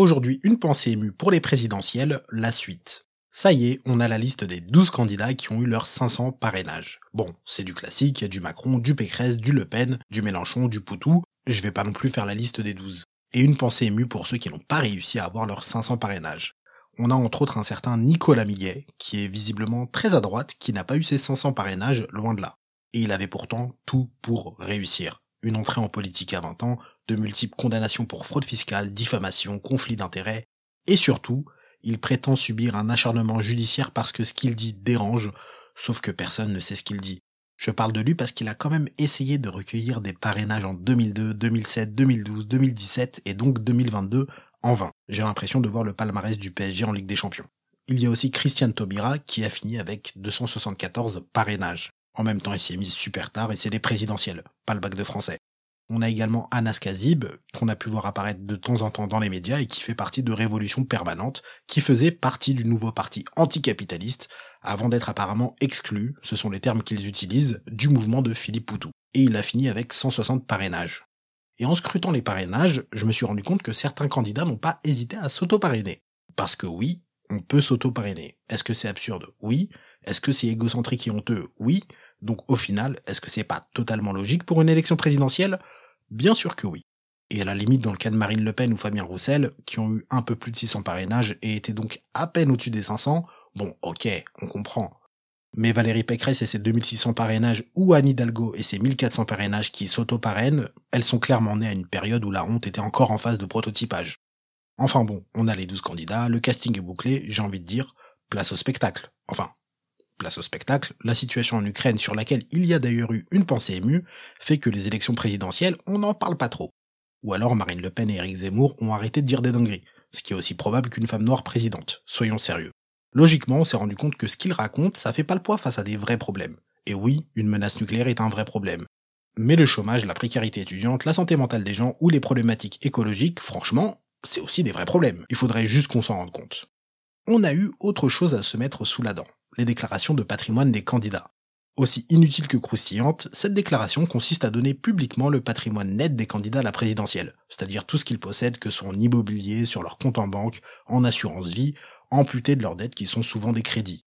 Aujourd'hui, une pensée émue pour les présidentielles, la suite. Ça y est, on a la liste des 12 candidats qui ont eu leurs 500 parrainages. Bon, c'est du classique, y a du Macron, du Pécresse, du Le Pen, du Mélenchon, du Poutou, je vais pas non plus faire la liste des 12. Et une pensée émue pour ceux qui n'ont pas réussi à avoir leurs 500 parrainages. On a entre autres un certain Nicolas Miguet, qui est visiblement très à droite, qui n'a pas eu ses 500 parrainages, loin de là. Et il avait pourtant tout pour réussir. Une entrée en politique à 20 ans, de multiples condamnations pour fraude fiscale, diffamation, conflit d'intérêts, et surtout, il prétend subir un acharnement judiciaire parce que ce qu'il dit dérange, sauf que personne ne sait ce qu'il dit. Je parle de lui parce qu'il a quand même essayé de recueillir des parrainages en 2002, 2007, 2012, 2017 et donc 2022 en vain. J'ai l'impression de voir le palmarès du PSG en Ligue des Champions. Il y a aussi Christiane Taubira qui a fini avec 274 parrainages. En même temps, il s'y est mis super tard et c'est des présidentielles, pas le bac de français. On a également Anas Kazib, qu'on a pu voir apparaître de temps en temps dans les médias et qui fait partie de Révolution Permanente, qui faisait partie du nouveau parti anticapitaliste, avant d'être apparemment exclu, ce sont les termes qu'ils utilisent, du mouvement de Philippe Poutou. Et il a fini avec 160 parrainages. Et en scrutant les parrainages, je me suis rendu compte que certains candidats n'ont pas hésité à s'auto-parrainer. Parce que oui, on peut s'auto-parrainer. Est-ce que c'est absurde? Oui. Est-ce que c'est égocentrique et honteux? Oui. Donc au final, est-ce que c'est pas totalement logique pour une élection présidentielle? Bien sûr que oui. Et à la limite, dans le cas de Marine Le Pen ou Fabien Roussel, qui ont eu un peu plus de 600 parrainages et étaient donc à peine au-dessus des 500, bon, ok, on comprend. Mais Valérie Pécresse et ses 2600 parrainages ou Anne Hidalgo et ses 1400 parrainages qui s'auto-parrainent, elles sont clairement nées à une période où la honte était encore en phase de prototypage. Enfin bon, on a les 12 candidats, le casting est bouclé, j'ai envie de dire, place au spectacle. Enfin, place au spectacle, la situation en Ukraine sur laquelle il y a d'ailleurs eu une pensée émue fait que les élections présidentielles, on n'en parle pas trop. Ou alors Marine Le Pen et Eric Zemmour ont arrêté de dire des dingueries, ce qui est aussi probable qu'une femme noire présidente, soyons sérieux. Logiquement, on s'est rendu compte que ce qu'ils racontent, ça fait pas le poids face à des vrais problèmes. Et oui, une menace nucléaire est un vrai problème. Mais le chômage, la précarité étudiante, la santé mentale des gens ou les problématiques écologiques, franchement, c'est aussi des vrais problèmes. Il faudrait juste qu'on s'en rende compte. On a eu autre chose à se mettre sous la dent les déclarations de patrimoine des candidats. Aussi inutile que croustillante, cette déclaration consiste à donner publiquement le patrimoine net des candidats à la présidentielle, c'est-à-dire tout ce qu'ils possèdent que sont en immobilier, sur leur compte en banque, en assurance vie, amputé de leurs dettes qui sont souvent des crédits.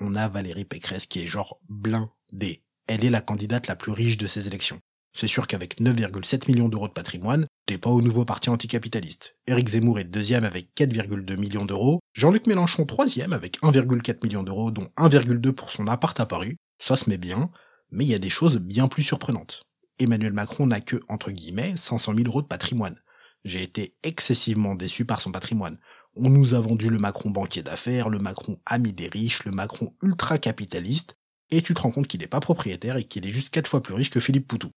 On a Valérie Pécresse qui est genre blindée. Elle est la candidate la plus riche de ces élections. C'est sûr qu'avec 9,7 millions d'euros de patrimoine, t'es pas au nouveau parti anticapitaliste. Éric Zemmour est deuxième avec 4,2 millions d'euros, Jean-Luc Mélenchon troisième avec 1,4 million d'euros, dont 1,2 pour son appart à Paris. Ça se met bien, mais il y a des choses bien plus surprenantes. Emmanuel Macron n'a que, entre guillemets, 500 000 euros de patrimoine. J'ai été excessivement déçu par son patrimoine. On nous a vendu le Macron banquier d'affaires, le Macron ami des riches, le Macron ultra-capitaliste, et tu te rends compte qu'il n'est pas propriétaire et qu'il est juste quatre fois plus riche que Philippe Poutou.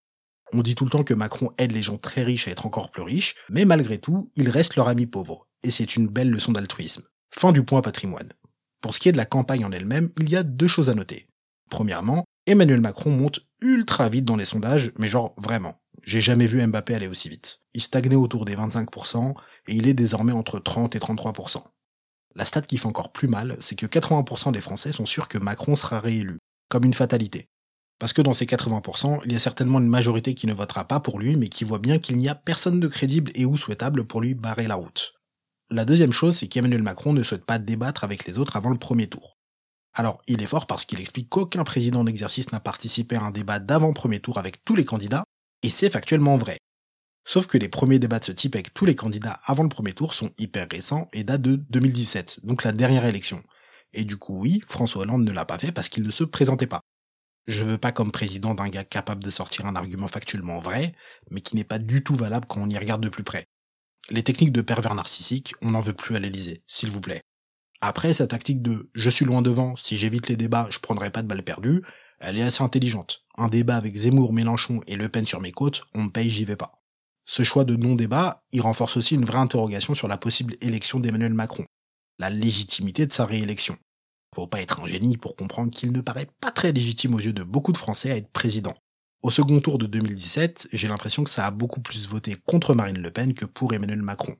On dit tout le temps que Macron aide les gens très riches à être encore plus riches, mais malgré tout, il reste leur ami pauvre. Et c'est une belle leçon d'altruisme. Fin du point patrimoine. Pour ce qui est de la campagne en elle-même, il y a deux choses à noter. Premièrement, Emmanuel Macron monte ultra vite dans les sondages, mais genre vraiment. J'ai jamais vu Mbappé aller aussi vite. Il stagnait autour des 25%, et il est désormais entre 30 et 33%. La stat qui fait encore plus mal, c'est que 80% des Français sont sûrs que Macron sera réélu, comme une fatalité. Parce que dans ces 80%, il y a certainement une majorité qui ne votera pas pour lui, mais qui voit bien qu'il n'y a personne de crédible et ou souhaitable pour lui barrer la route. La deuxième chose, c'est qu'Emmanuel Macron ne souhaite pas débattre avec les autres avant le premier tour. Alors, il est fort parce qu'il explique qu'aucun président d'exercice n'a participé à un débat d'avant-premier tour avec tous les candidats, et c'est factuellement vrai. Sauf que les premiers débats de ce type avec tous les candidats avant le premier tour sont hyper récents et datent de 2017, donc la dernière élection. Et du coup, oui, François Hollande ne l'a pas fait parce qu'il ne se présentait pas. Je veux pas comme président d'un gars capable de sortir un argument factuellement vrai, mais qui n'est pas du tout valable quand on y regarde de plus près. Les techniques de pervers narcissique, on n'en veut plus à l'Elysée, s'il vous plaît. Après, sa tactique de je suis loin devant, si j'évite les débats, je prendrai pas de balles perdues, elle est assez intelligente. Un débat avec Zemmour, Mélenchon et Le Pen sur mes côtes, on me paye, j'y vais pas. Ce choix de non-débat, il renforce aussi une vraie interrogation sur la possible élection d'Emmanuel Macron. La légitimité de sa réélection. Faut pas être un génie pour comprendre qu'il ne paraît pas très légitime aux yeux de beaucoup de Français à être président. Au second tour de 2017, j'ai l'impression que ça a beaucoup plus voté contre Marine Le Pen que pour Emmanuel Macron.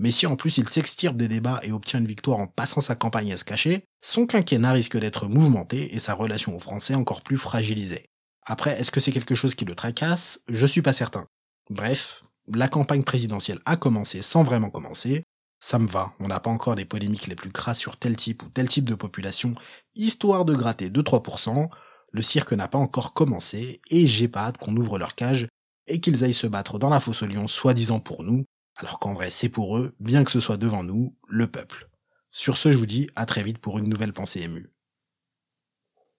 Mais si en plus il s'extirpe des débats et obtient une victoire en passant sa campagne à se cacher, son quinquennat risque d'être mouvementé et sa relation aux Français encore plus fragilisée. Après, est-ce que c'est quelque chose qui le tracasse? Je suis pas certain. Bref, la campagne présidentielle a commencé sans vraiment commencer, Ça me va, on n'a pas encore les polémiques les plus crasses sur tel type ou tel type de population, histoire de gratter 2-3%, le cirque n'a pas encore commencé, et j'ai pas hâte qu'on ouvre leur cage et qu'ils aillent se battre dans la fosse aux lions soi-disant pour nous, alors qu'en vrai c'est pour eux, bien que ce soit devant nous, le peuple. Sur ce, je vous dis à très vite pour une nouvelle pensée émue.